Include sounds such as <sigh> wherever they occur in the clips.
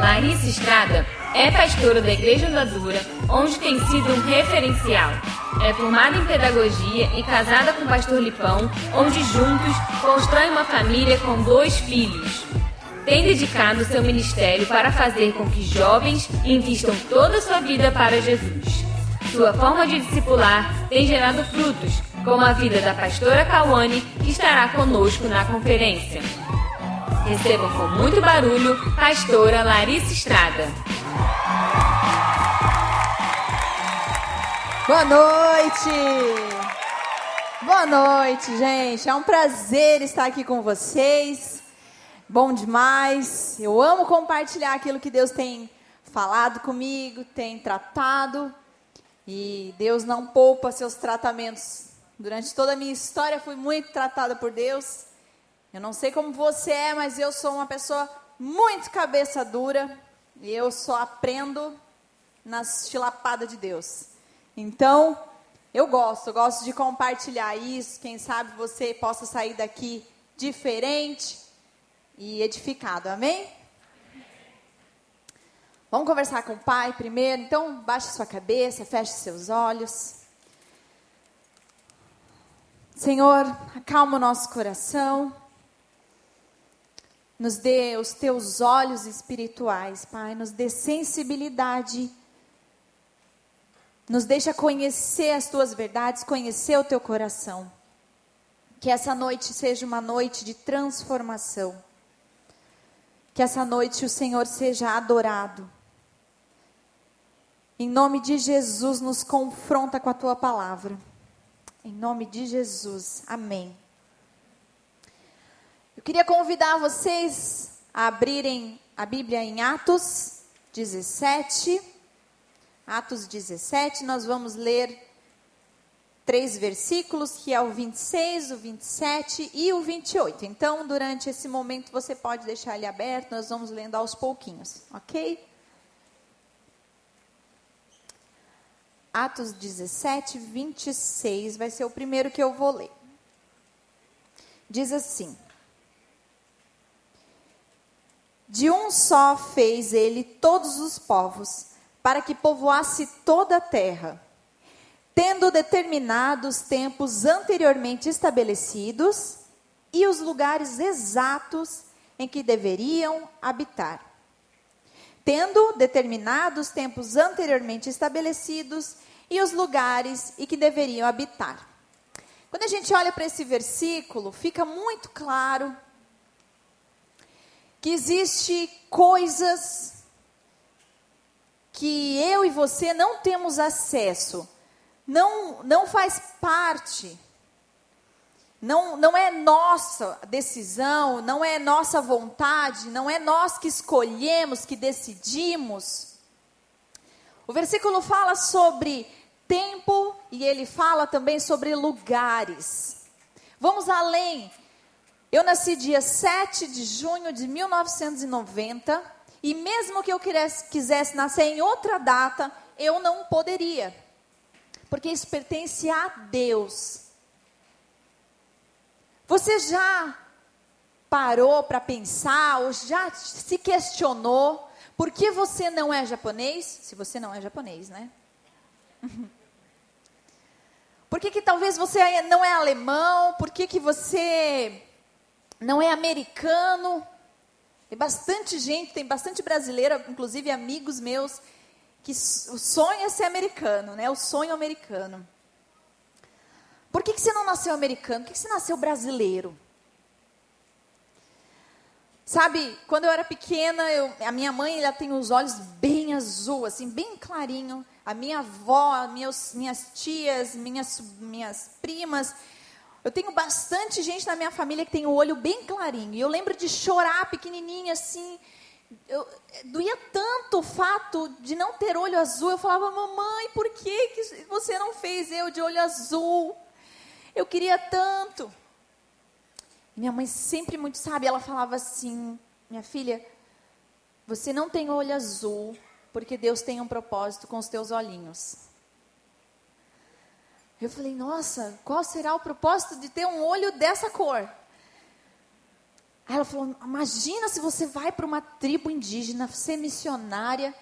Larissa Estrada é pastora da Igreja Andadura, onde tem sido um referencial. É formada em pedagogia e casada com o pastor Lipão, onde juntos constroem uma família com dois filhos. Tem dedicado seu ministério para fazer com que jovens invistam toda a sua vida para Jesus. Sua forma de discipular tem gerado frutos, como a vida da pastora Kawane, que estará conosco na conferência. Recebam com muito barulho, pastora Larissa Estrada. Boa noite! Boa noite, gente. É um prazer estar aqui com vocês. Bom demais. Eu amo compartilhar aquilo que Deus tem falado comigo, tem tratado. E Deus não poupa seus tratamentos. Durante toda a minha história fui muito tratada por Deus. Eu não sei como você é, mas eu sou uma pessoa muito cabeça dura e eu só aprendo nas chilapadas de Deus. Então, eu gosto, eu gosto de compartilhar isso. Quem sabe você possa sair daqui diferente e edificado. Amém? Vamos conversar com o Pai primeiro. Então, baixe sua cabeça, feche seus olhos. Senhor, acalma o nosso coração. Nos dê os teus olhos espirituais, Pai. Nos dê sensibilidade. Nos deixa conhecer as tuas verdades, conhecer o teu coração. Que essa noite seja uma noite de transformação. Que essa noite o Senhor seja adorado. Em nome de Jesus, nos confronta com a tua palavra. Em nome de Jesus. Amém. Eu queria convidar vocês a abrirem a Bíblia em Atos 17. Atos 17, nós vamos ler três versículos, que é o 26, o 27 e o 28. Então, durante esse momento, você pode deixar ele aberto, nós vamos lendo aos pouquinhos, ok? Atos 17, 26 vai ser o primeiro que eu vou ler. Diz assim: De um só fez ele todos os povos, para que povoasse toda a terra, tendo determinados tempos anteriormente estabelecidos e os lugares exatos em que deveriam habitar. Tendo determinados tempos anteriormente estabelecidos e os lugares em que deveriam habitar. Quando a gente olha para esse versículo, fica muito claro que existe coisas que eu e você não temos acesso, não, não faz parte, não, não é nossa decisão, não é nossa vontade, não é nós que escolhemos, que decidimos. O versículo fala sobre tempo e ele fala também sobre lugares. Vamos além eu nasci dia 7 de junho de 1990 e mesmo que eu quisesse, quisesse nascer em outra data, eu não poderia. Porque isso pertence a Deus. Você já parou para pensar ou já se questionou por que você não é japonês? Se você não é japonês, né? <laughs> Por que, que talvez você não é alemão? Por que, que você não é americano. Tem bastante gente, tem bastante brasileira, inclusive amigos meus, que o sonho é ser americano, né? O sonho americano. Por que, que você não nasceu americano? Por que, que você nasceu brasileiro? Sabe, quando eu era pequena, eu, a minha mãe ela tem os olhos bem azul, assim, bem clarinho. A minha avó, minhas, minhas tias, minhas, minhas primas, eu tenho bastante gente na minha família que tem o olho bem clarinho. E eu lembro de chorar pequenininha assim. Eu, doía tanto o fato de não ter olho azul. Eu falava, mamãe, por que, que você não fez eu de olho azul? Eu queria tanto. Minha mãe sempre muito sábia, ela falava assim: minha filha, você não tem olho azul porque Deus tem um propósito com os teus olhinhos. Eu falei, nossa, qual será o propósito de ter um olho dessa cor? Aí ela falou: imagina se você vai para uma tribo indígena, ser missionária,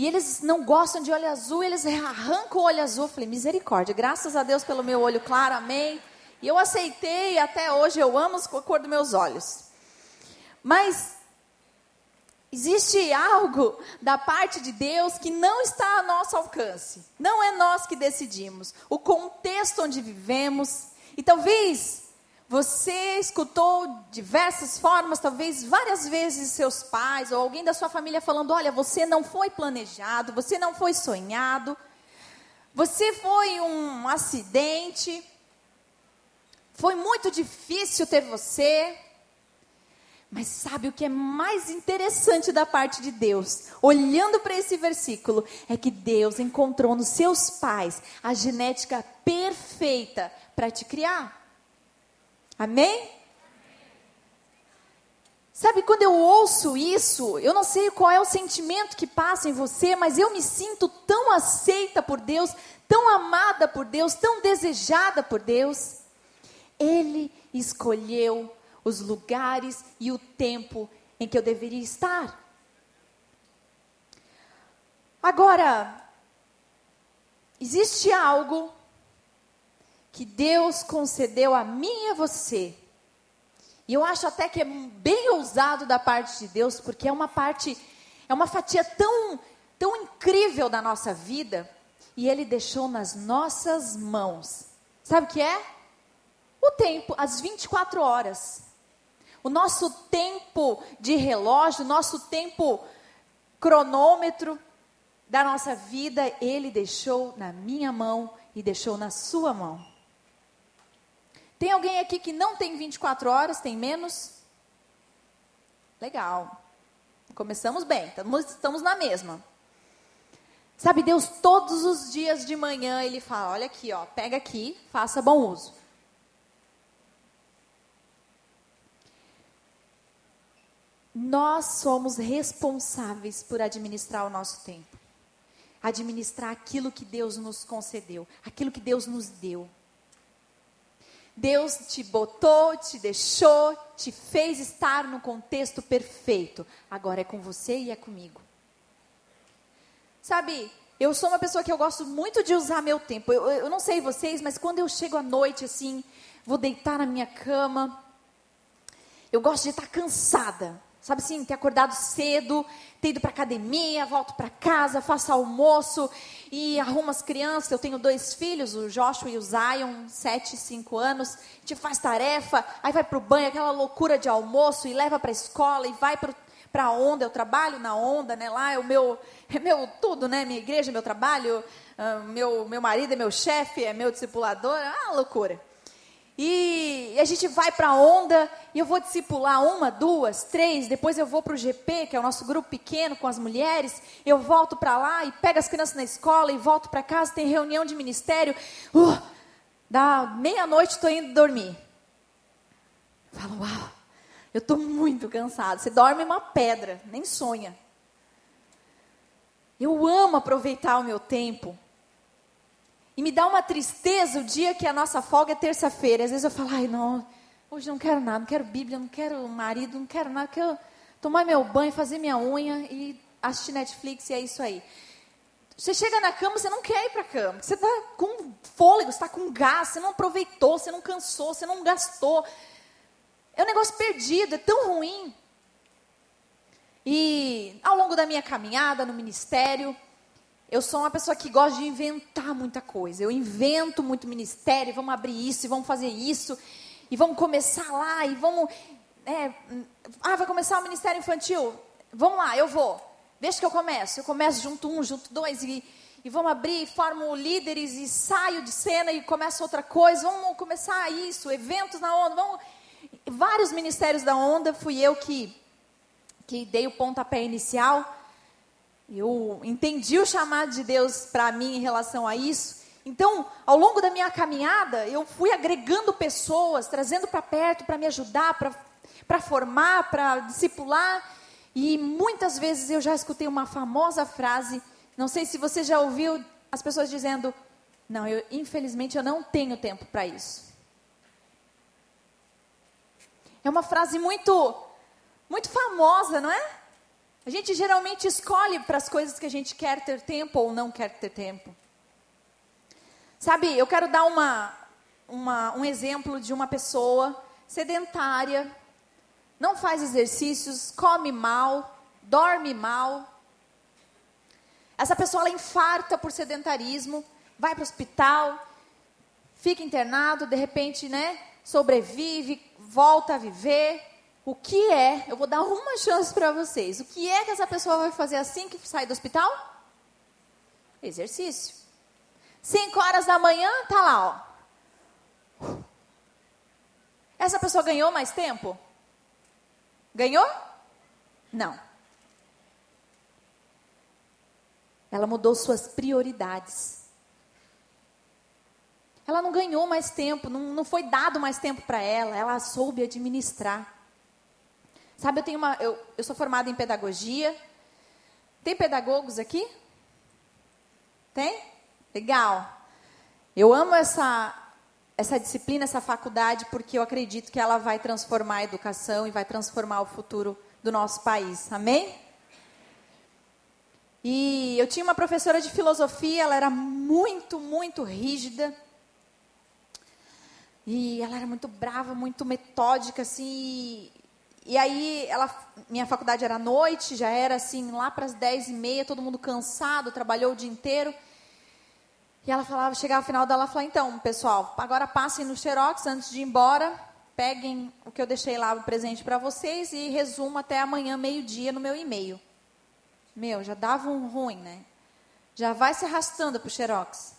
e eles não gostam de olho azul, eles arrancam o olho azul. Eu falei: misericórdia, graças a Deus pelo meu olho claro, amém. E eu aceitei, até hoje eu amo a cor dos meus olhos. Mas existe algo da parte de Deus que não está a nosso alcance. Não é nós que decidimos. O contexto onde vivemos. E talvez você escutou diversas formas, talvez várias vezes seus pais ou alguém da sua família falando: olha, você não foi planejado, você não foi sonhado, você foi um acidente, foi muito difícil ter você. Mas sabe o que é mais interessante da parte de Deus? Olhando para esse versículo, é que Deus encontrou nos seus pais a genética perfeita para te criar. Amém? Sabe, quando eu ouço isso, eu não sei qual é o sentimento que passa em você, mas eu me sinto tão aceita por Deus, tão amada por Deus, tão desejada por Deus. Ele escolheu os lugares e o tempo em que eu deveria estar. Agora, existe algo que Deus concedeu a mim e a você. E eu acho até que é bem ousado da parte de Deus, porque é uma parte, é uma fatia tão, tão incrível da nossa vida, e Ele deixou nas nossas mãos. Sabe o que é? O tempo, as 24 horas. O nosso tempo de relógio, o nosso tempo cronômetro da nossa vida, Ele deixou na minha mão e deixou na sua mão. Tem alguém aqui que não tem 24 horas, tem menos? Legal. Começamos bem, estamos, na mesma. Sabe, Deus todos os dias de manhã ele fala: "Olha aqui, ó, pega aqui, faça bom uso". Nós somos responsáveis por administrar o nosso tempo. Administrar aquilo que Deus nos concedeu, aquilo que Deus nos deu. Deus te botou, te deixou, te fez estar no contexto perfeito. Agora é com você e é comigo. Sabe, eu sou uma pessoa que eu gosto muito de usar meu tempo. Eu, eu não sei vocês, mas quando eu chego à noite, assim, vou deitar na minha cama, eu gosto de estar cansada. Sabe assim, ter acordado cedo, ter ido para academia, volto para casa, faço almoço e arrumo as crianças. Eu tenho dois filhos, o Joshua e o Zion, sete e cinco anos. A gente faz tarefa, aí vai para o banho, aquela loucura de almoço e leva para a escola e vai para a onda. Eu trabalho na onda, né? Lá é o meu, é meu tudo, né? Minha igreja, meu trabalho, uh, meu, meu marido é meu chefe, é meu discipulador, uma loucura. E a gente vai para a onda e eu vou discipular uma, duas, três. Depois eu vou para o GP, que é o nosso grupo pequeno com as mulheres. Eu volto para lá e pego as crianças na escola e volto para casa. Tem reunião de ministério. Uh, da meia-noite estou indo dormir. Falo, uau, eu estou muito cansado. Você dorme uma pedra, nem sonha. Eu amo aproveitar o meu tempo. E me dá uma tristeza o dia que a nossa folga é terça-feira. Às vezes eu falo, ai, não, hoje não quero nada, não quero Bíblia, não quero marido, não quero nada, quero tomar meu banho, fazer minha unha e assistir Netflix e é isso aí. Você chega na cama, você não quer ir para a cama. Você está com fôlego, está com gás, você não aproveitou, você não cansou, você não gastou. É um negócio perdido, é tão ruim. E ao longo da minha caminhada no ministério, eu sou uma pessoa que gosta de inventar muita coisa. Eu invento muito ministério, vamos abrir isso, e vamos fazer isso, e vamos começar lá, e vamos. É, ah, vai começar o ministério infantil? Vamos lá, eu vou. Deixa que eu começo. Eu começo junto um, junto dois, e, e vamos abrir, formo líderes, e saio de cena e começo outra coisa. Vamos começar isso, eventos na onda, vamos. Vários ministérios da onda, fui eu que, que dei o pontapé inicial. Eu entendi o chamado de Deus para mim em relação a isso. Então, ao longo da minha caminhada, eu fui agregando pessoas, trazendo para perto para me ajudar, para formar, para discipular. E muitas vezes eu já escutei uma famosa frase, não sei se você já ouviu as pessoas dizendo: Não, eu, infelizmente eu não tenho tempo para isso. É uma frase muito, muito famosa, não é? A gente geralmente escolhe para as coisas que a gente quer ter tempo ou não quer ter tempo. Sabe, eu quero dar uma, uma, um exemplo de uma pessoa sedentária, não faz exercícios, come mal, dorme mal. Essa pessoa ela infarta por sedentarismo, vai para o hospital, fica internado, de repente, né, sobrevive, volta a viver. O que é? Eu vou dar uma chance para vocês. O que é que essa pessoa vai fazer assim que sai do hospital? Exercício. Cinco horas da manhã, tá lá, ó. Essa pessoa ganhou mais tempo? Ganhou? Não. Ela mudou suas prioridades. Ela não ganhou mais tempo, não, não foi dado mais tempo para ela, ela soube administrar. Sabe, eu tenho uma. Eu, eu sou formada em pedagogia. Tem pedagogos aqui? Tem? Legal. Eu amo essa, essa disciplina, essa faculdade, porque eu acredito que ela vai transformar a educação e vai transformar o futuro do nosso país. Amém? E eu tinha uma professora de filosofia, ela era muito, muito rígida. E ela era muito brava, muito metódica, assim. E aí, ela, minha faculdade era à noite, já era assim, lá para as dez e meia, todo mundo cansado, trabalhou o dia inteiro. E ela falava, chegava ao final dela, ela falava, então, pessoal, agora passem no Xerox antes de ir embora, peguem o que eu deixei lá, o presente para vocês e resumo até amanhã, meio-dia, no meu e-mail. Meu, já dava um ruim, né? Já vai se arrastando para o Xerox.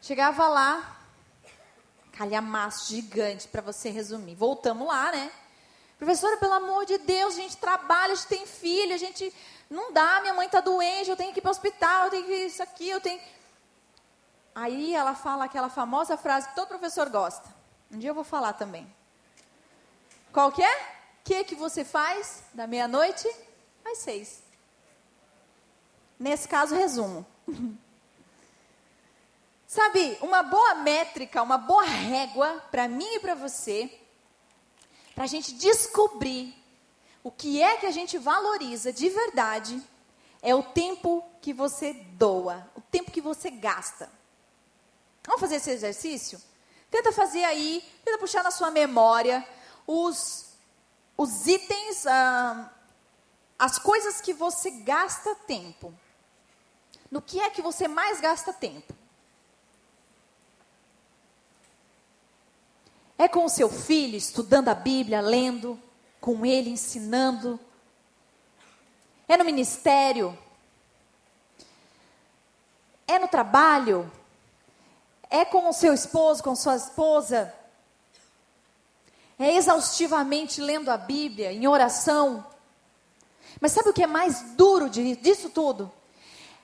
Chegava lá, calhamaço gigante para você resumir. Voltamos lá, né? Professora, pelo amor de Deus, a gente trabalha, a gente tem filho, a gente não dá, minha mãe está doente, eu tenho que ir para o hospital, eu tenho que isso aqui, eu tenho. Aí ela fala aquela famosa frase que todo professor gosta. Um dia eu vou falar também. Qual que é? O que, que você faz da meia-noite às seis? Nesse caso, resumo. <laughs> Sabe, uma boa métrica, uma boa régua para mim e para você para a gente descobrir o que é que a gente valoriza de verdade, é o tempo que você doa, o tempo que você gasta. Vamos fazer esse exercício? Tenta fazer aí, tenta puxar na sua memória os, os itens, ah, as coisas que você gasta tempo. No que é que você mais gasta tempo? É com o seu filho estudando a Bíblia, lendo, com ele ensinando. É no ministério. É no trabalho. É com o seu esposo, com sua esposa. É exaustivamente lendo a Bíblia, em oração. Mas sabe o que é mais duro disso tudo?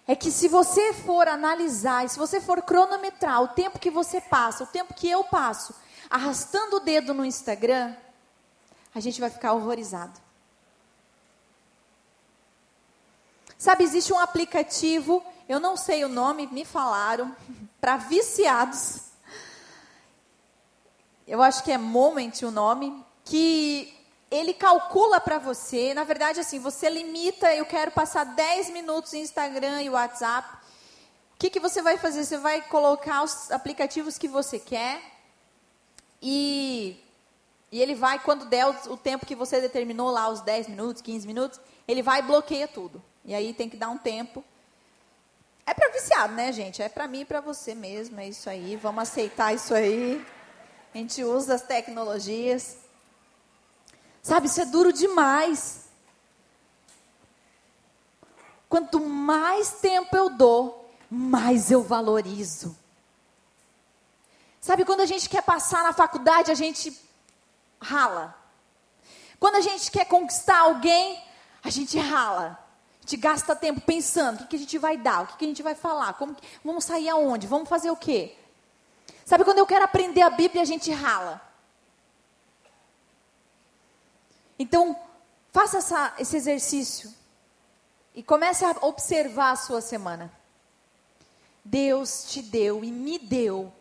É que se você for analisar, se você for cronometrar o tempo que você passa, o tempo que eu passo, arrastando o dedo no Instagram, a gente vai ficar horrorizado. Sabe, existe um aplicativo, eu não sei o nome, me falaram, <laughs> para viciados. Eu acho que é Moment o nome, que ele calcula para você, na verdade assim, você limita, eu quero passar 10 minutos em Instagram e WhatsApp. O que, que você vai fazer? Você vai colocar os aplicativos que você quer, e, e ele vai, quando der o, tempo que você determinou lá, os 10 minutos, 15 minutos, ele vai e bloqueia tudo. E aí tem que dar um tempo. É para viciado, né, gente? É para mim e para você mesmo, é isso aí. Vamos aceitar isso aí. A gente usa as tecnologias. Sabe, isso é duro demais. Quanto mais tempo eu dou, mais eu valorizo. Sabe, quando a gente quer passar na faculdade, a gente rala. Quando a gente quer conquistar alguém, a gente rala. A gente gasta tempo pensando o que, que a gente vai dar, o que, que a gente vai falar, como que, vamos sair aonde, vamos fazer o quê. Sabe, quando eu quero aprender a Bíblia, a gente rala. Então, faça essa, esse exercício e comece a observar a sua semana. Deus te deu e me deu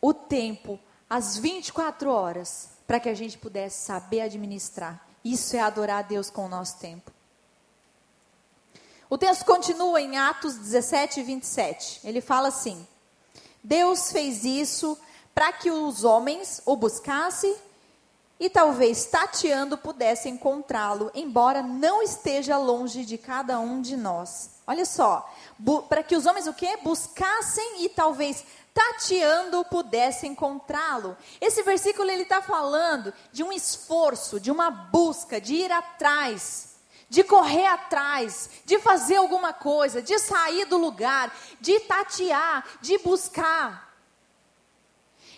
o tempo, as 24 horas, para que a gente pudesse saber administrar. Isso é adorar a Deus com o nosso tempo. O texto continua em Atos 17, 27. Ele fala assim: Deus fez isso para que os homens o buscassem e talvez tateando pudessem encontrá-lo, embora não esteja longe de cada um de nós. Olha só, para que os homens o quê? Buscassem e talvez tateando pudessem encontrá-lo. Esse versículo ele está falando de um esforço, de uma busca, de ir atrás, de correr atrás, de fazer alguma coisa, de sair do lugar, de tatear, de buscar.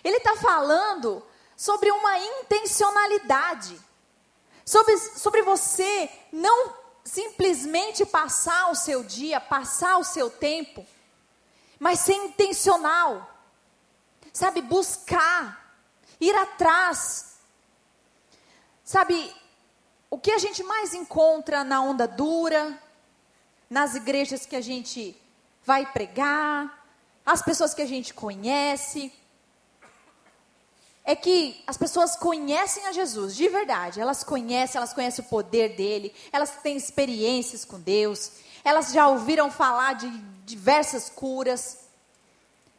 Ele está falando sobre uma intencionalidade, sobre, sobre você não simplesmente passar o seu dia, passar o seu tempo, mas ser intencional, sabe, buscar, ir atrás, sabe, o que a gente mais encontra na onda dura, nas igrejas que a gente vai pregar, as pessoas que a gente conhece, é que as pessoas conhecem a Jesus de verdade. Elas conhecem, elas conhecem o poder dele, elas têm experiências com Deus, elas já ouviram falar de diversas curas.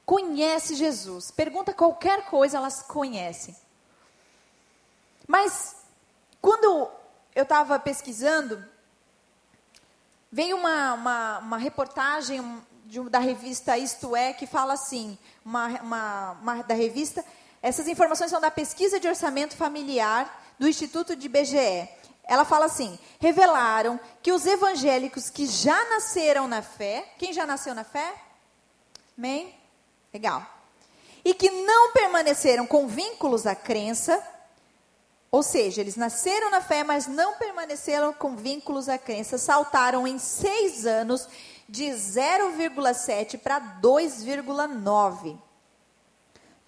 Conhece Jesus. Pergunta qualquer coisa, elas conhecem. Mas quando eu estava pesquisando, veio uma, uma, uma reportagem de, da revista Isto É que fala assim, uma, uma, da revista, essas informações são da pesquisa de orçamento familiar do Instituto de BGE. Ela fala assim: revelaram que os evangélicos que já nasceram na fé, quem já nasceu na fé? Amém? Legal. E que não permaneceram com vínculos à crença, ou seja, eles nasceram na fé, mas não permaneceram com vínculos à crença. Saltaram em seis anos de 0,7 para 2,9.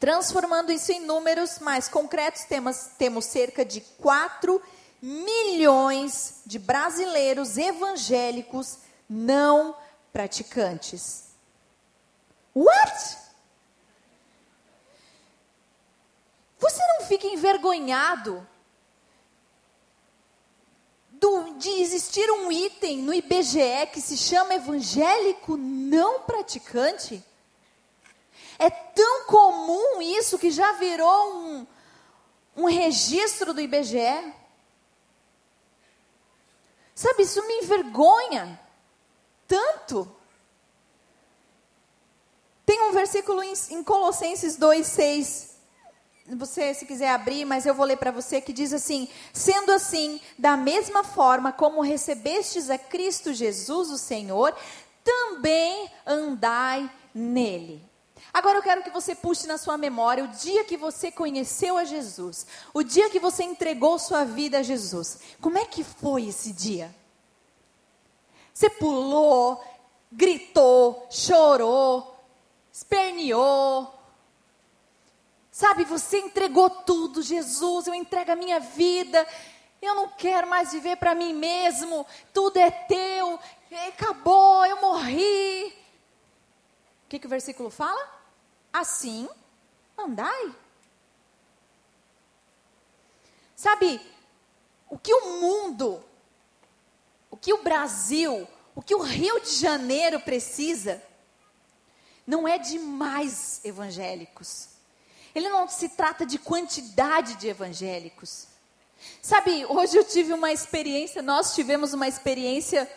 Transformando isso em números mais concretos, temos, temos cerca de 4 milhões de brasileiros evangélicos não praticantes. What? Você não fica envergonhado do, de existir um item no IBGE que se chama evangélico não praticante? É tão comum isso que já virou um, um registro do IBGE. Sabe, isso me envergonha tanto. Tem um versículo em, em Colossenses 2,6 você, se quiser abrir, mas eu vou ler para você, que diz assim: Sendo assim, da mesma forma como recebestes a Cristo Jesus, o Senhor, também andai nele. Agora eu quero que você puxe na sua memória o dia que você conheceu a Jesus, o dia que você entregou sua vida a Jesus. Como é que foi esse dia? Você pulou, gritou, chorou, esperneou, Sabe, você entregou tudo, Jesus, eu entrego a minha vida. Eu não quero mais viver para mim mesmo. Tudo é teu. Acabou, eu morri. O que, que o versículo fala? Assim, andai. Sabe, o que o mundo, o que o Brasil, o que o Rio de Janeiro precisa, não é de mais evangélicos ele não se trata de quantidade de evangélicos. Sabe, hoje eu tive uma experiência, nós tivemos uma experiência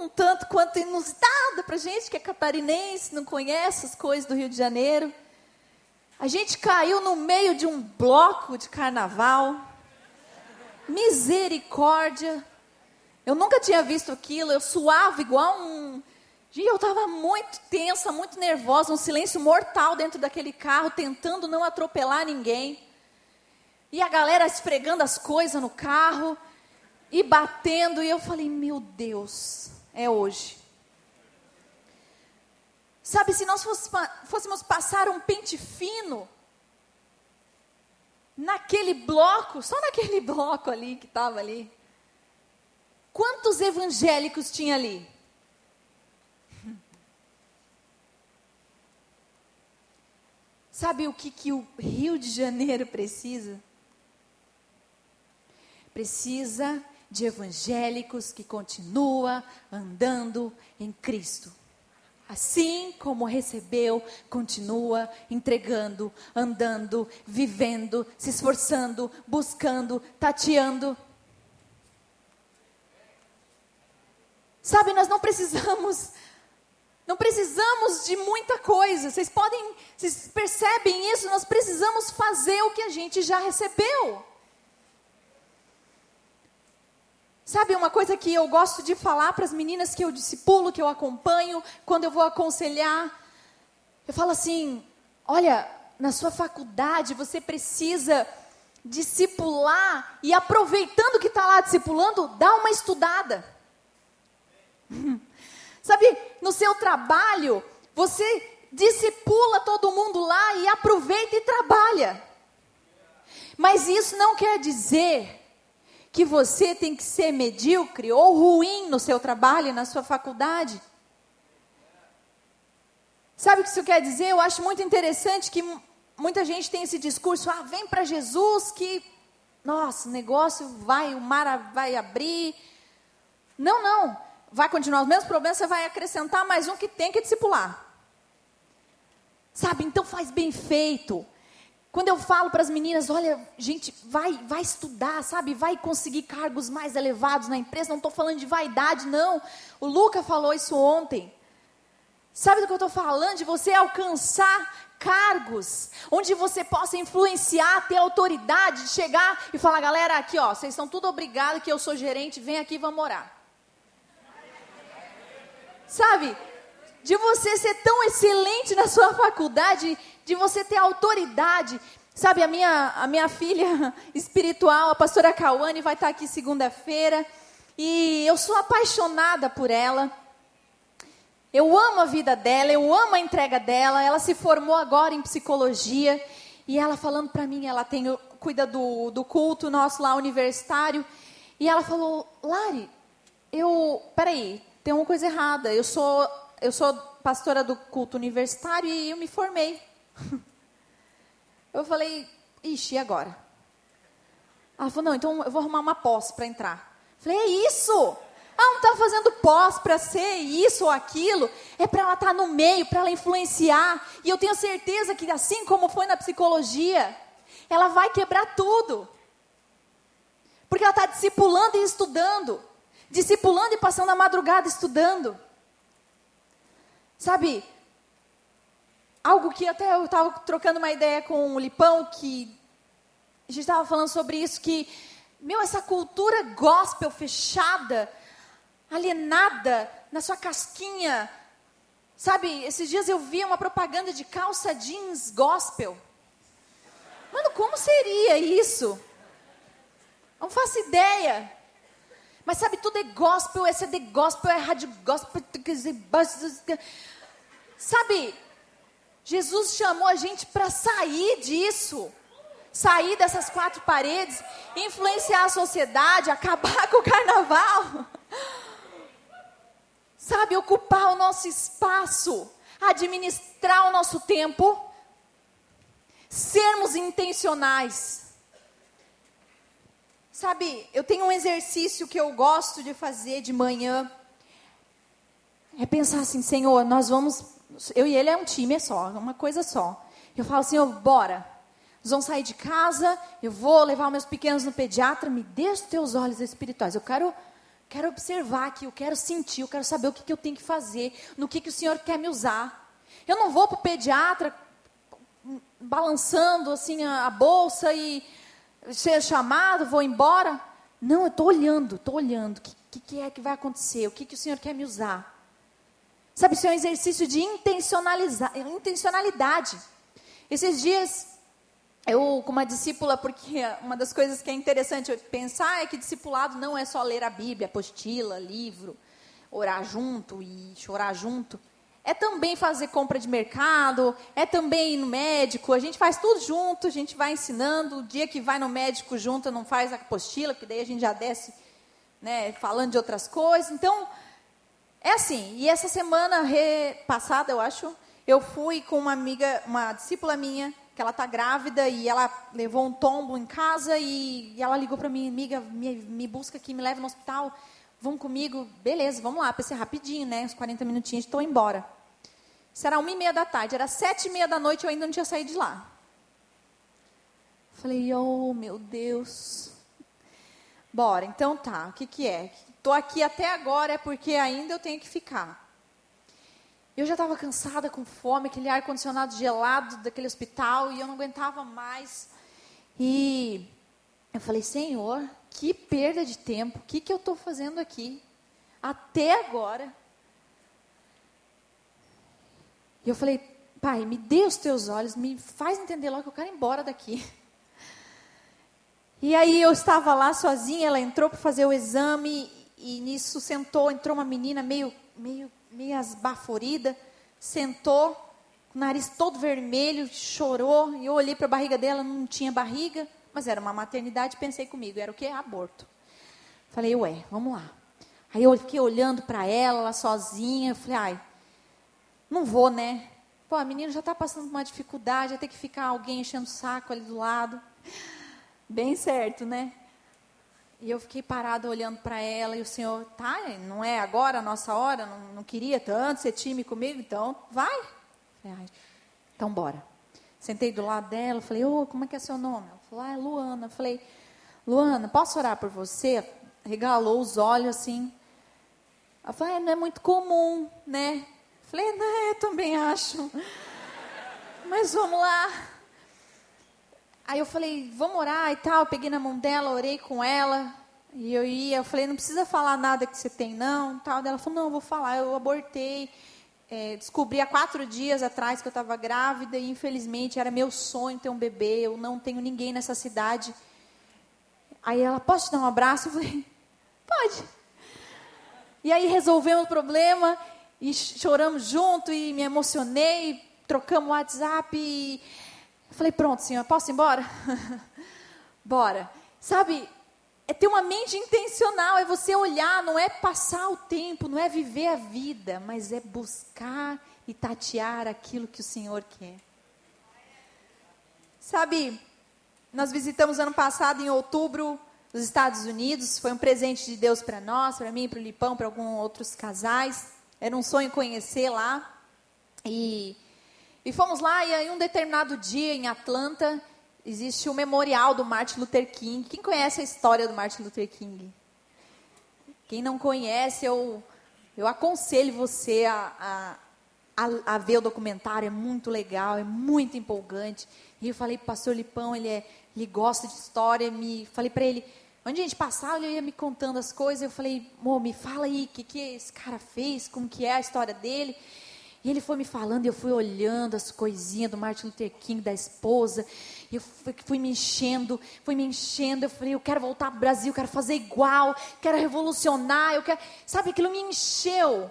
um tanto quanto inusitada para gente que é catarinense, não conhece as coisas do Rio de Janeiro. A gente caiu no meio de um bloco de carnaval. Misericórdia. Eu nunca tinha visto aquilo, eu suava igual um, e eu estava muito tensa, muito nervosa, um silêncio mortal dentro daquele carro, tentando não atropelar ninguém. E a galera esfregando as coisas no carro e batendo. E eu falei: Meu Deus, é hoje. Sabe, se nós fôssemos passar um pente fino naquele bloco, só naquele <laughs> bloco ali que estava ali, quantos evangélicos tinha ali? <laughs> Sabe o que, que o Rio de Janeiro precisa? Precisa de evangélicos que continuam andando em Cristo. Assim como recebeu, continua entregando, andando, vivendo, se esforçando, buscando, tateando. Sabe, nós não precisamos, não precisamos de muita coisa. Vocês podem, vocês percebem isso? Nós precisamos fazer o que a gente já recebeu. Sabe uma coisa que eu gosto de falar para as meninas que eu discipulo, que eu acompanho, quando eu vou aconselhar? Eu falo assim: olha, na sua faculdade você precisa discipular e aproveitando que está lá discipulando, dá uma estudada. <laughs> Sabe, no seu trabalho, você discipula todo mundo lá e aproveita e trabalha. Mas isso não quer dizer que você tem que ser medíocre ou ruim no seu trabalho, na sua faculdade. Sabe o que isso quer dizer? Eu acho muito interessante que muita gente tem esse discurso: ah, vem para Jesus que, nossa, o negócio vai, o mar vai abrir. Não, não. Vai continuar os mesmos problemas, você vai acrescentar mais um que tem que discipular. Sabe? Então faz bem feito. Quando eu falo para as meninas, olha, gente, vai, vai estudar, sabe? Vai conseguir cargos mais elevados na empresa. Não estou falando de vaidade, não. O Luca falou isso ontem. Sabe do que eu estou falando? De você alcançar cargos, onde você possa influenciar, ter autoridade, de chegar e falar, galera, aqui ó, vocês estão tudo obrigados que eu sou gerente, vem aqui e vamos morar. Sabe? De você ser tão excelente na sua faculdade de você ter autoridade. Sabe, a minha, a minha filha <laughs> espiritual, a pastora Cauane, vai estar aqui segunda-feira. E eu sou apaixonada por ela. Eu amo a vida dela, eu amo a entrega dela. Ela se formou agora em psicologia. E ela falando para mim, ela tem, cuida do, do culto nosso lá universitário. E ela falou, Lari, eu. Peraí, tem uma coisa errada. Eu sou, eu sou pastora do culto universitário e eu me formei. <laughs> Eu falei, ixi, e agora? Ela falou, não, então eu vou arrumar uma pós para entrar. Falei, é isso? Ah, não está fazendo pós para ser isso ou aquilo. É para ela estar tá no meio, para ela influenciar. E eu tenho certeza que, assim como foi na psicologia, ela vai quebrar tudo. Porque ela está discipulando e estudando. Discipulando e passando a madrugada estudando. Sabe, algo que até eu estava trocando uma ideia com o Lipão, que a gente estava falando sobre isso, que, meu, essa cultura gospel fechada, alienada na sua casquinha, sabe, esses dias eu vi uma propaganda de calça jeans gospel. Mano, como seria isso? Não faço ideia. Mas sabe, tudo é gospel, é CD gospel, é rádio gospel. Sabe, Jesus chamou a gente para sair disso. Sair dessas quatro paredes, influenciar a sociedade, acabar <laughs> com o carnaval. Sabe, ocupar o nosso espaço, administrar o nosso tempo, sermos intencionais. Sabe, eu tenho um exercício que eu gosto de fazer de manhã. É pensar assim, Senhor, nós vamos eu e ele é um time é só, uma coisa só. Eu falo oh, bora. Nós vamos sair de casa, eu vou levar meus pequenos no pediatra, me dê os teus olhos espirituais. Eu quero, quero observar aqui, eu quero sentir, eu quero saber o que, que eu tenho que fazer, no que, que o Senhor quer me usar. Eu não vou para o pediatra balançando assim a, a bolsa e ser chamado, vou embora. Não, eu estou olhando, estou olhando. O que, que, que, é que vai acontecer? O que, que o Senhor quer me usar? Sabe, isso é um exercício de intencionalidade. Esses dias, eu, com uma discípula, porque uma das coisas que é interessante pensar é que discipulado não é só ler a Bíblia, apostila, livro, orar junto e chorar junto. É também fazer compra de mercado, é também ir no médico, a gente faz tudo junto, a gente vai ensinando. O dia que vai no médico junto, não faz a apostila, porque daí a gente já desce né, falando de outras coisas. Então, é assim, e essa semana passada, eu acho, eu fui com uma amiga, uma discípula minha, que ela está grávida e ela levou um tombo em casa e, e ela ligou para mim, amiga, me, me, busca aqui, me leva no hospital, vão comigo, beleza, vamos lá, pensei rapidinho, né, uns 40 minutinhos, estou embora. Era uma e meia da tarde, era sete e meia da noite, eu ainda não tinha saído de lá. Falei, oh meu Deus. Bora, então tá, o que que é? Estou aqui até agora é porque ainda eu tenho que ficar. Eu já estava cansada, com fome, aquele ar-condicionado gelado daquele hospital, e eu não aguentava mais. E eu falei, Senhor, que perda de tempo, o que, que eu estou fazendo aqui? Até agora. E eu falei, Pai, me dê os teus olhos, me faz entender logo que eu quero ir embora daqui. E aí eu estava lá sozinha, ela entrou para fazer o exame, e nisso sentou, entrou uma menina meio, meio meio esbaforida, sentou, com o nariz todo vermelho, chorou, e eu olhei para a barriga dela, não tinha barriga, mas era uma maternidade, pensei comigo, era o que? Aborto. Falei, ué, vamos lá. Aí eu fiquei olhando para ela, ela sozinha, falei, ai, não vou, né? Pô, a menina já está passando uma dificuldade, vai ter que ficar alguém enchendo o saco ali do lado. Bem certo, né? E eu fiquei parada olhando para ela e o senhor, tá, não é agora a nossa hora, não, não queria tanto ser time comigo, então vai. Falei, então bora. Sentei do lado dela, falei, ô, oh, como é que é seu nome? Ela falou, ah, é Luana. Falei, Luana, posso orar por você? Regalou os olhos assim. Ela falou, ah, não é muito comum, né? Falei, não, eu também acho. Mas vamos lá. Aí eu falei, vamos orar e tal. Eu peguei na mão dela, orei com ela. E eu ia, eu falei, não precisa falar nada que você tem, não. Tal. Ela falou, não, vou falar. Eu abortei. É, descobri há quatro dias atrás que eu estava grávida e infelizmente era meu sonho ter um bebê. Eu não tenho ninguém nessa cidade. Aí ela, posso te dar um abraço? Eu falei, pode. E aí resolvemos o problema e choramos junto e me emocionei, trocamos WhatsApp e falei, pronto, senhor, posso ir embora? <laughs> Bora. Sabe, é ter uma mente intencional, é você olhar, não é passar o tempo, não é viver a vida, mas é buscar e tatear aquilo que o Senhor quer. Sabe, nós visitamos ano passado, em outubro, os Estados Unidos, foi um presente de Deus para nós, para mim, para o Lipão, para alguns outros casais. Era um sonho conhecer lá. E e fomos lá e em um determinado dia em Atlanta existe o memorial do Martin Luther King. Quem conhece a história do Martin Luther King? Quem não conhece, eu, eu aconselho você a, a, a, a ver o documentário, é muito legal, é muito empolgante. E eu falei para o pastor Lipão, ele, é, ele gosta de história, me falei para ele, onde a gente passava, ele ia me contando as coisas, eu falei, Mô, me fala aí, o que, que esse cara fez, como que é a história dele. E ele foi me falando, eu fui olhando as coisinhas do Martin Luther King, da esposa, eu fui, fui, me enchendo, fui me enchendo, eu falei, eu quero voltar para o Brasil, quero fazer igual, quero revolucionar, eu quero... Sabe, aquilo me encheu.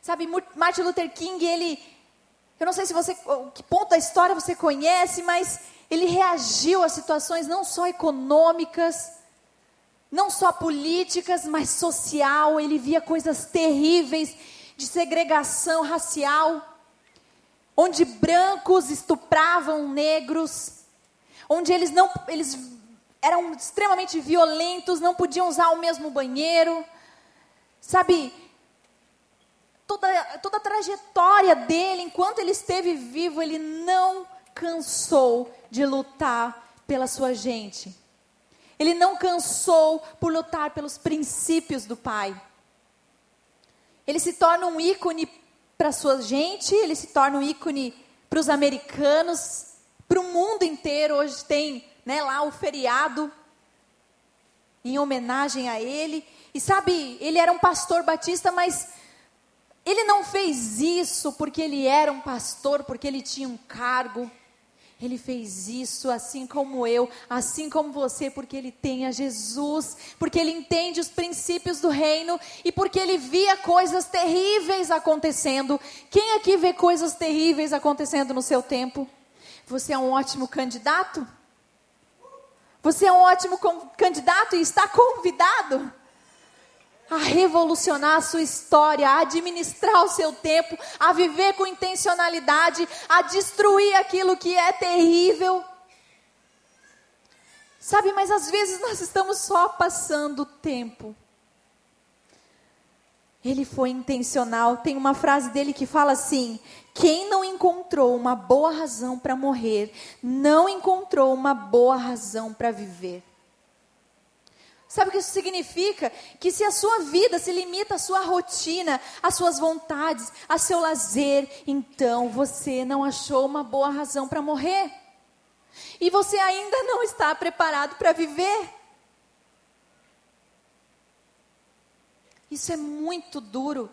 Sabe, Martin Luther King, ele... Eu não sei se você, que ponto da história você conhece, mas ele reagiu a situações não só econômicas, não só políticas, mas social, ele via coisas terríveis, de segregação racial, onde brancos estupravam negros, onde eles não eles eram extremamente violentos, não podiam usar o mesmo banheiro. Sabe, toda, toda a trajetória dele, enquanto ele esteve vivo, ele não cansou de lutar pela sua gente. Ele não cansou por lutar pelos princípios do Pai. Ele se torna um ícone para sua gente, ele se torna um ícone para os americanos, para o mundo inteiro. Hoje tem né, lá o feriado em homenagem a ele. E sabe, ele era um pastor batista, mas ele não fez isso porque ele era um pastor, porque ele tinha um cargo. Ele fez isso assim como eu, assim como você, porque ele tem a Jesus, porque ele entende os princípios do reino e porque ele via coisas terríveis acontecendo. Quem aqui vê coisas terríveis acontecendo no seu tempo? Você é um ótimo candidato? Você é um ótimo candidato e está convidado? A revolucionar a sua história, a administrar o seu tempo, a viver com intencionalidade, a destruir aquilo que é terrível. Sabe, mas às vezes nós estamos só passando tempo. Ele foi intencional. Tem uma frase dele que fala assim: Quem não encontrou uma boa razão para morrer, não encontrou uma boa razão para viver. Sabe o que isso significa? Que se a sua vida se limita à sua rotina, às suas vontades, a seu lazer, então você não achou uma boa razão para morrer. E você ainda não está preparado para viver. Isso é muito duro.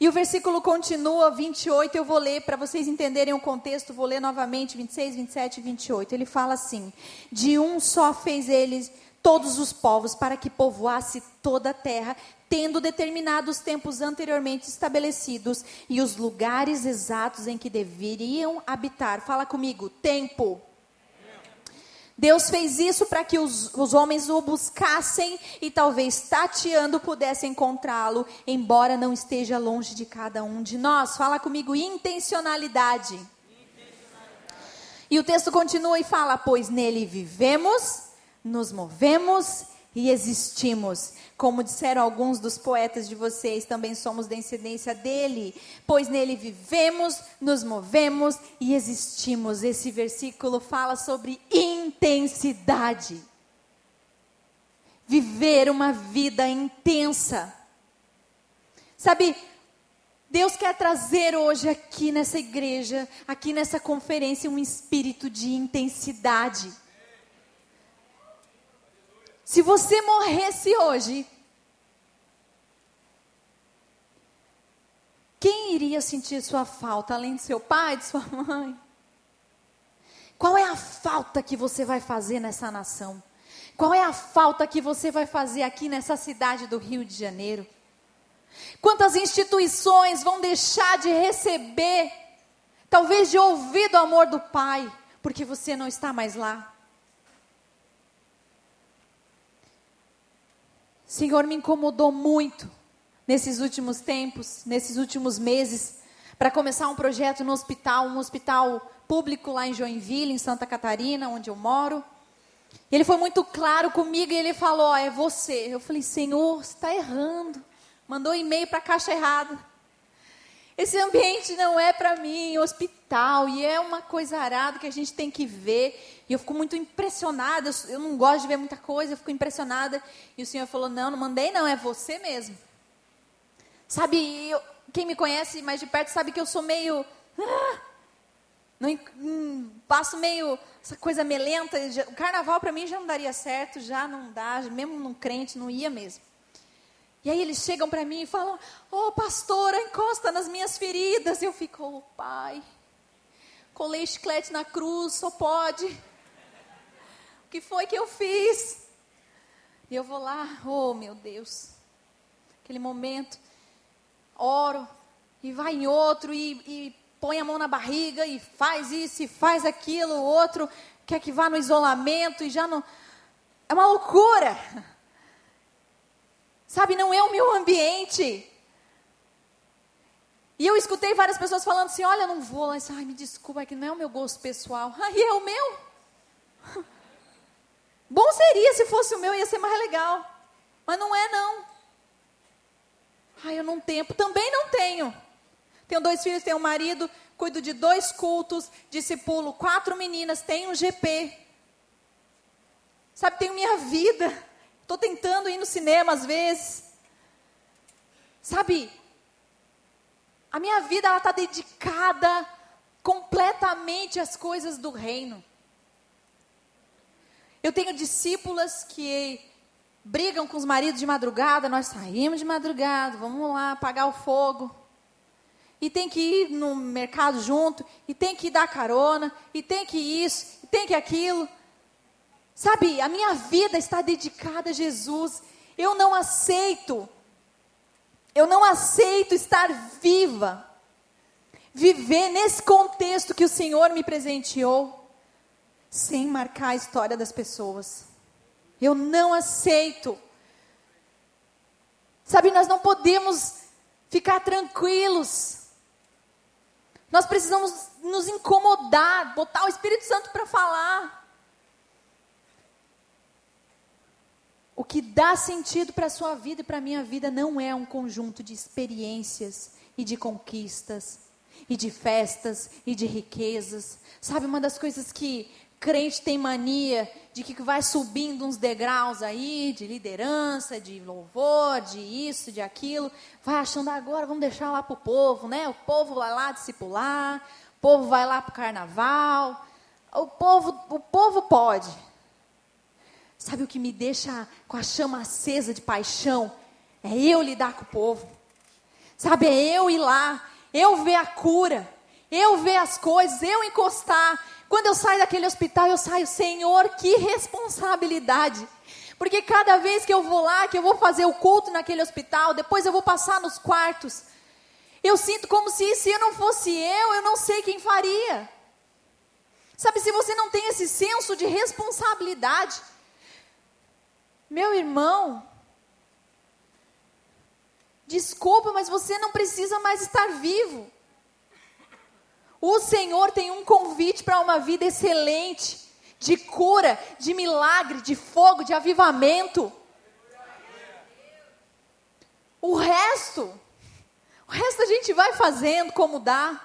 E o versículo continua, 28, eu vou ler para vocês entenderem o contexto, vou ler novamente, 26, 27 e 28. Ele fala assim: De um só fez eles todos os povos para que povoasse toda a terra, tendo determinado os tempos anteriormente estabelecidos e os lugares exatos em que deveriam habitar. Fala comigo, tempo. Deus fez isso para que os, os homens o buscassem e talvez tateando pudessem encontrá-lo, embora não esteja longe de cada um de nós. Fala comigo, intencionalidade. intencionalidade. E o texto continua e fala: Pois nele vivemos nos movemos e existimos. Como disseram alguns dos poetas de vocês, também somos descendência dele, pois nele vivemos, nos movemos e existimos. Esse versículo fala sobre intensidade. Viver uma vida intensa. Sabe, Deus quer trazer hoje aqui nessa igreja, aqui nessa conferência, um espírito de intensidade. Se você morresse hoje, quem iria sentir sua falta, além de seu pai, de sua <laughs> mãe? Qual é a falta que você vai fazer nessa nação? Qual é a falta que você vai fazer aqui nessa cidade do Rio de Janeiro? Quantas instituições vão deixar de receber, talvez de ouvir do amor do Pai, porque você não está mais lá? Senhor, me incomodou muito nesses últimos tempos, nesses últimos meses, para começar um projeto no hospital, um hospital público lá em Joinville, em Santa Catarina, onde eu moro. Ele foi muito claro comigo e ele falou: é você. Eu falei: Senhor, você está errando. Mandou e-mail para a caixa errada. Esse ambiente não é para mim, hospital, e é uma coisa arada que a gente tem que ver. E eu fico muito impressionada, eu, não gosto de ver muita coisa, eu fico impressionada. E o Senhor falou: Não, não mandei, não, é você mesmo. Sabe, eu, quem me conhece mais de perto sabe que eu sou meio. Ah, hum, passo meio essa coisa melenta. o carnaval para mim já não daria certo, já não dá, mesmo num crente não ia mesmo. E aí eles chegam para mim e falam: Ô oh, pastora, encosta nas minhas feridas. Eu fico: oh, pai, colei chiclete na cruz, só pode. O que foi que eu fiz? E eu vou lá, oh meu Deus. Aquele momento, oro, e vai em outro, e, e põe a mão na barriga, e faz isso, e faz aquilo, o outro quer que vá no isolamento, e já não. É uma loucura. Sabe, não é o meu ambiente. E eu escutei várias pessoas falando assim: olha, não vou lá. Ai, me desculpa, é que não é o meu gosto pessoal. <laughs> Aí é o meu. <laughs> Bom seria se fosse o meu, ia ser mais legal. Mas não é, não. Ai, eu não tenho. Também não tenho. Tenho dois filhos, tenho um marido, cuido de dois cultos, discipulo quatro meninas, tenho um GP. Sabe, tenho minha vida. Estou tentando ir no cinema às vezes. Sabe, a minha vida ela está dedicada completamente às coisas do reino. Eu tenho discípulas que brigam com os maridos de madrugada, nós saímos de madrugada, vamos lá apagar o fogo. E tem que ir no mercado junto, e tem que dar carona, e tem que isso, e tem que aquilo. Sabe, a minha vida está dedicada a Jesus. Eu não aceito, eu não aceito estar viva, viver nesse contexto que o Senhor me presenteou, sem marcar a história das pessoas. Eu não aceito. Sabe, nós não podemos ficar tranquilos. Nós precisamos nos incomodar, botar o Espírito Santo para falar. O que dá sentido para a sua vida e para a minha vida não é um conjunto de experiências e de conquistas, e de festas e de riquezas. Sabe, uma das coisas que crente tem mania de que vai subindo uns degraus aí, de liderança, de louvor, de isso, de aquilo, vai achando agora, vamos deixar lá para o povo, né? O povo vai lá discipular, o povo vai lá para o carnaval, o povo, o povo pode. Sabe o que me deixa com a chama acesa de paixão? É eu lidar com o povo. Sabe, é eu ir lá, eu ver a cura, eu ver as coisas, eu encostar, quando eu saio daquele hospital, eu saio, Senhor, que responsabilidade. Porque cada vez que eu vou lá, que eu vou fazer o culto naquele hospital, depois eu vou passar nos quartos, eu sinto como se se eu não fosse eu, eu não sei quem faria. Sabe, se você não tem esse senso de responsabilidade, meu irmão, desculpa, mas você não precisa mais estar vivo. O Senhor tem um convite para uma vida excelente, de cura, de milagre, de fogo, de avivamento. O resto, o resto a gente vai fazendo como dá.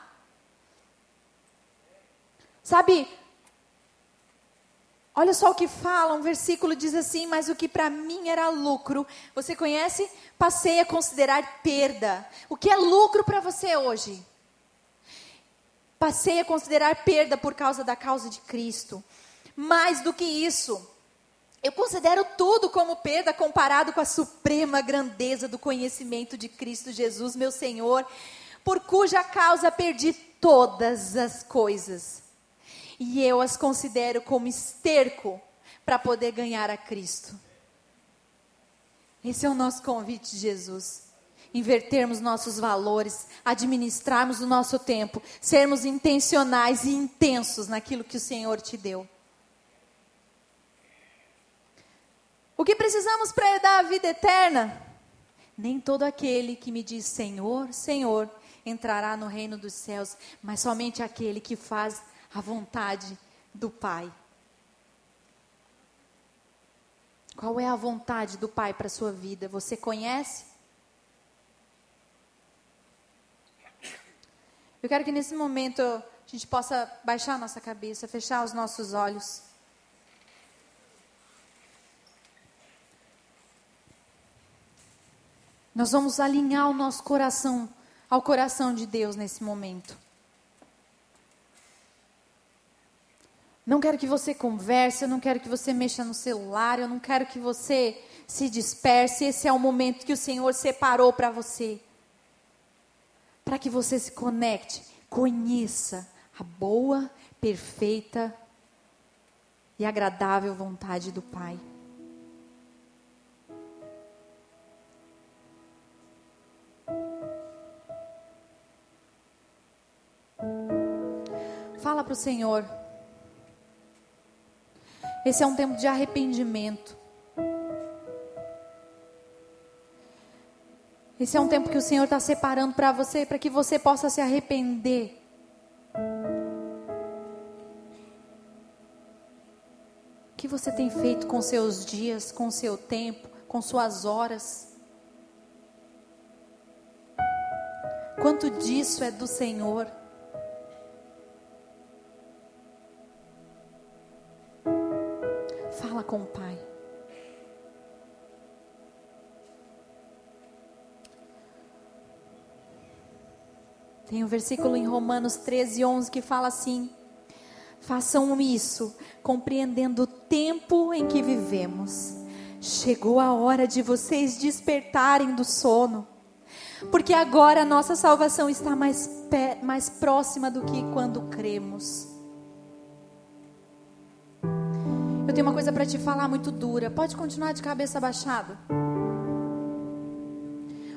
Sabe, olha só o que fala, um versículo diz assim: Mas o que para mim era lucro, você conhece? Passei a considerar perda. O que é lucro para você hoje? passei a considerar perda por causa da causa de Cristo. Mais do que isso, eu considero tudo como perda comparado com a suprema grandeza do conhecimento de Cristo Jesus, meu Senhor, por cuja causa perdi todas as coisas. E eu as considero como esterco para poder ganhar a Cristo. Esse é o nosso convite, Jesus invertermos nossos valores, administrarmos o nosso tempo, sermos intencionais e intensos naquilo que o Senhor te deu. O que precisamos para herdar a vida eterna? Nem todo aquele que me diz Senhor, Senhor, entrará no reino dos céus, mas somente aquele que faz a vontade do Pai. Qual é a vontade do Pai para a sua vida? Você conhece? Eu quero que nesse momento a gente possa baixar a nossa cabeça, fechar os nossos olhos. Nós vamos alinhar o nosso coração ao coração de Deus nesse momento. Não quero que você converse, eu não quero que você mexa no celular, eu não quero que você se disperse. Esse é o momento que o Senhor separou para você para que você se conecte, conheça a boa, perfeita e agradável vontade do Pai. Fala para o Senhor. Esse é um tempo de arrependimento. Esse é um tempo que o Senhor está separando para você, para que você possa se arrepender. O que você tem feito com seus dias, com seu tempo, com suas horas? Quanto disso é do Senhor? Fala com o Pai. Tem um versículo em Romanos 13, 11 que fala assim: Façam isso, compreendendo o tempo em que vivemos. Chegou a hora de vocês despertarem do sono, porque agora a nossa salvação está mais, mais próxima do que quando cremos. Eu tenho uma coisa para te falar muito dura. Pode continuar de cabeça baixada.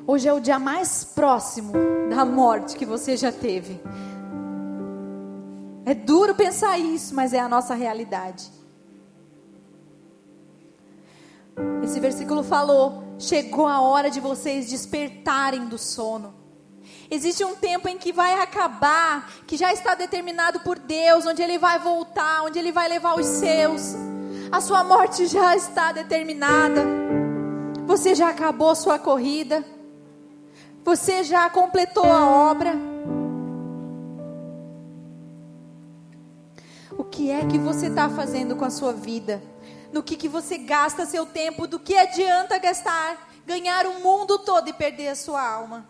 Hoje é o dia mais próximo da morte que você já teve. É duro pensar isso, mas é a nossa realidade. Esse versículo falou chegou a hora de vocês despertarem do sono. Existe um tempo em que vai acabar, que já está determinado por Deus, onde Ele vai voltar, onde Ele vai levar os seus. A sua morte já está determinada. Você já acabou sua corrida. Você já completou a obra. O que é que você está fazendo com a sua vida? No que, que você gasta seu tempo? Do que adianta gastar, ganhar o mundo todo e perder a sua alma?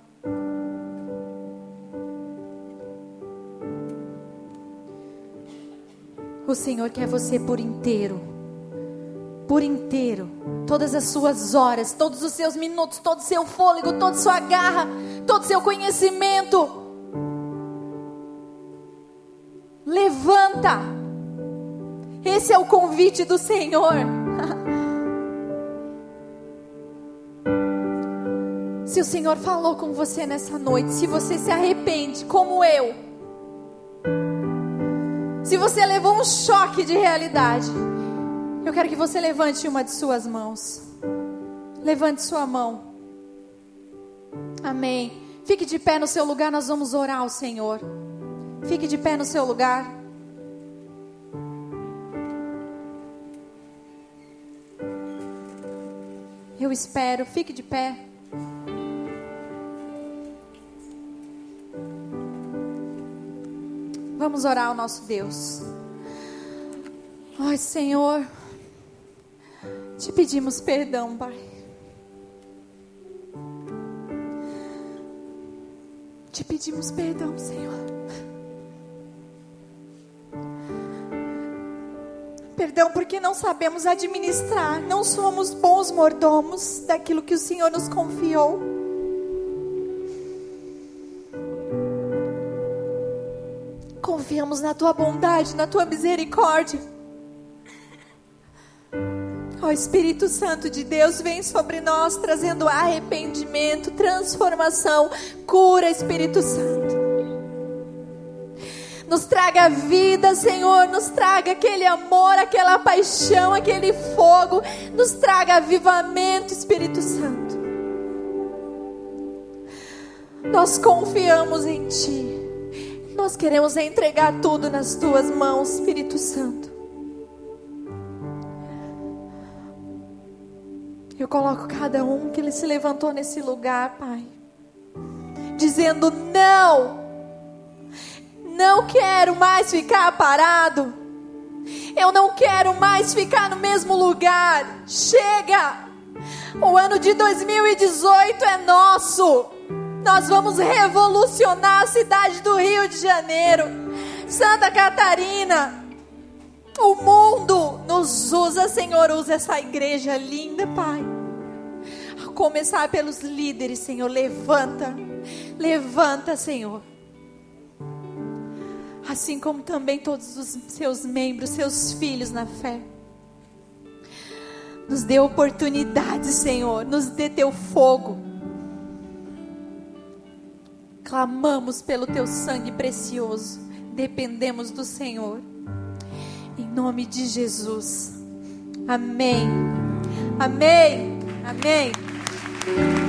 O Senhor quer você por inteiro. Por inteiro. Todas as suas horas, todos os seus minutos, todo o seu fôlego, toda a sua garra, todo o seu conhecimento. Levanta. Esse é o convite do Senhor. <laughs> Se o Senhor falou com você nessa noite, se você se arrepende, como eu, se você levou um choque de realidade, eu quero que você levante uma de suas mãos. Levante sua mão. Amém. Fique de pé no seu lugar, nós vamos orar ao Senhor. Fique de pé no seu lugar. Eu espero, fique de pé. Vamos orar ao nosso Deus. Ai, Senhor, te pedimos perdão, Pai. Te pedimos perdão, Senhor. Perdão porque não sabemos administrar, não somos bons mordomos daquilo que o Senhor nos confiou. confiamos na tua bondade, na tua misericórdia. Ó oh, Espírito Santo de Deus, vem sobre nós trazendo arrependimento, transformação, cura, Espírito Santo. Nos traga vida, Senhor, nos traga aquele amor, aquela paixão, aquele fogo, nos traga avivamento, Espírito Santo. Nós confiamos em Ti. Nós queremos entregar tudo nas tuas mãos, Espírito Santo. Eu coloco cada um que ele se levantou nesse lugar, Pai, dizendo: Não, não quero mais ficar parado, eu não quero mais ficar no mesmo lugar. Chega! O ano de 2018 é nosso. Nós vamos revolucionar a cidade do Rio de Janeiro, Santa Catarina. O mundo nos usa, Senhor, usa essa igreja linda, Pai. Começar pelos líderes, Senhor, levanta, levanta, Senhor. Assim como também todos os seus membros, seus filhos na fé. Nos dê oportunidade, Senhor, nos dê teu fogo Clamamos pelo teu sangue precioso. Dependemos do Senhor. Em nome de Jesus. Amém. Amém. Amém. Thank you.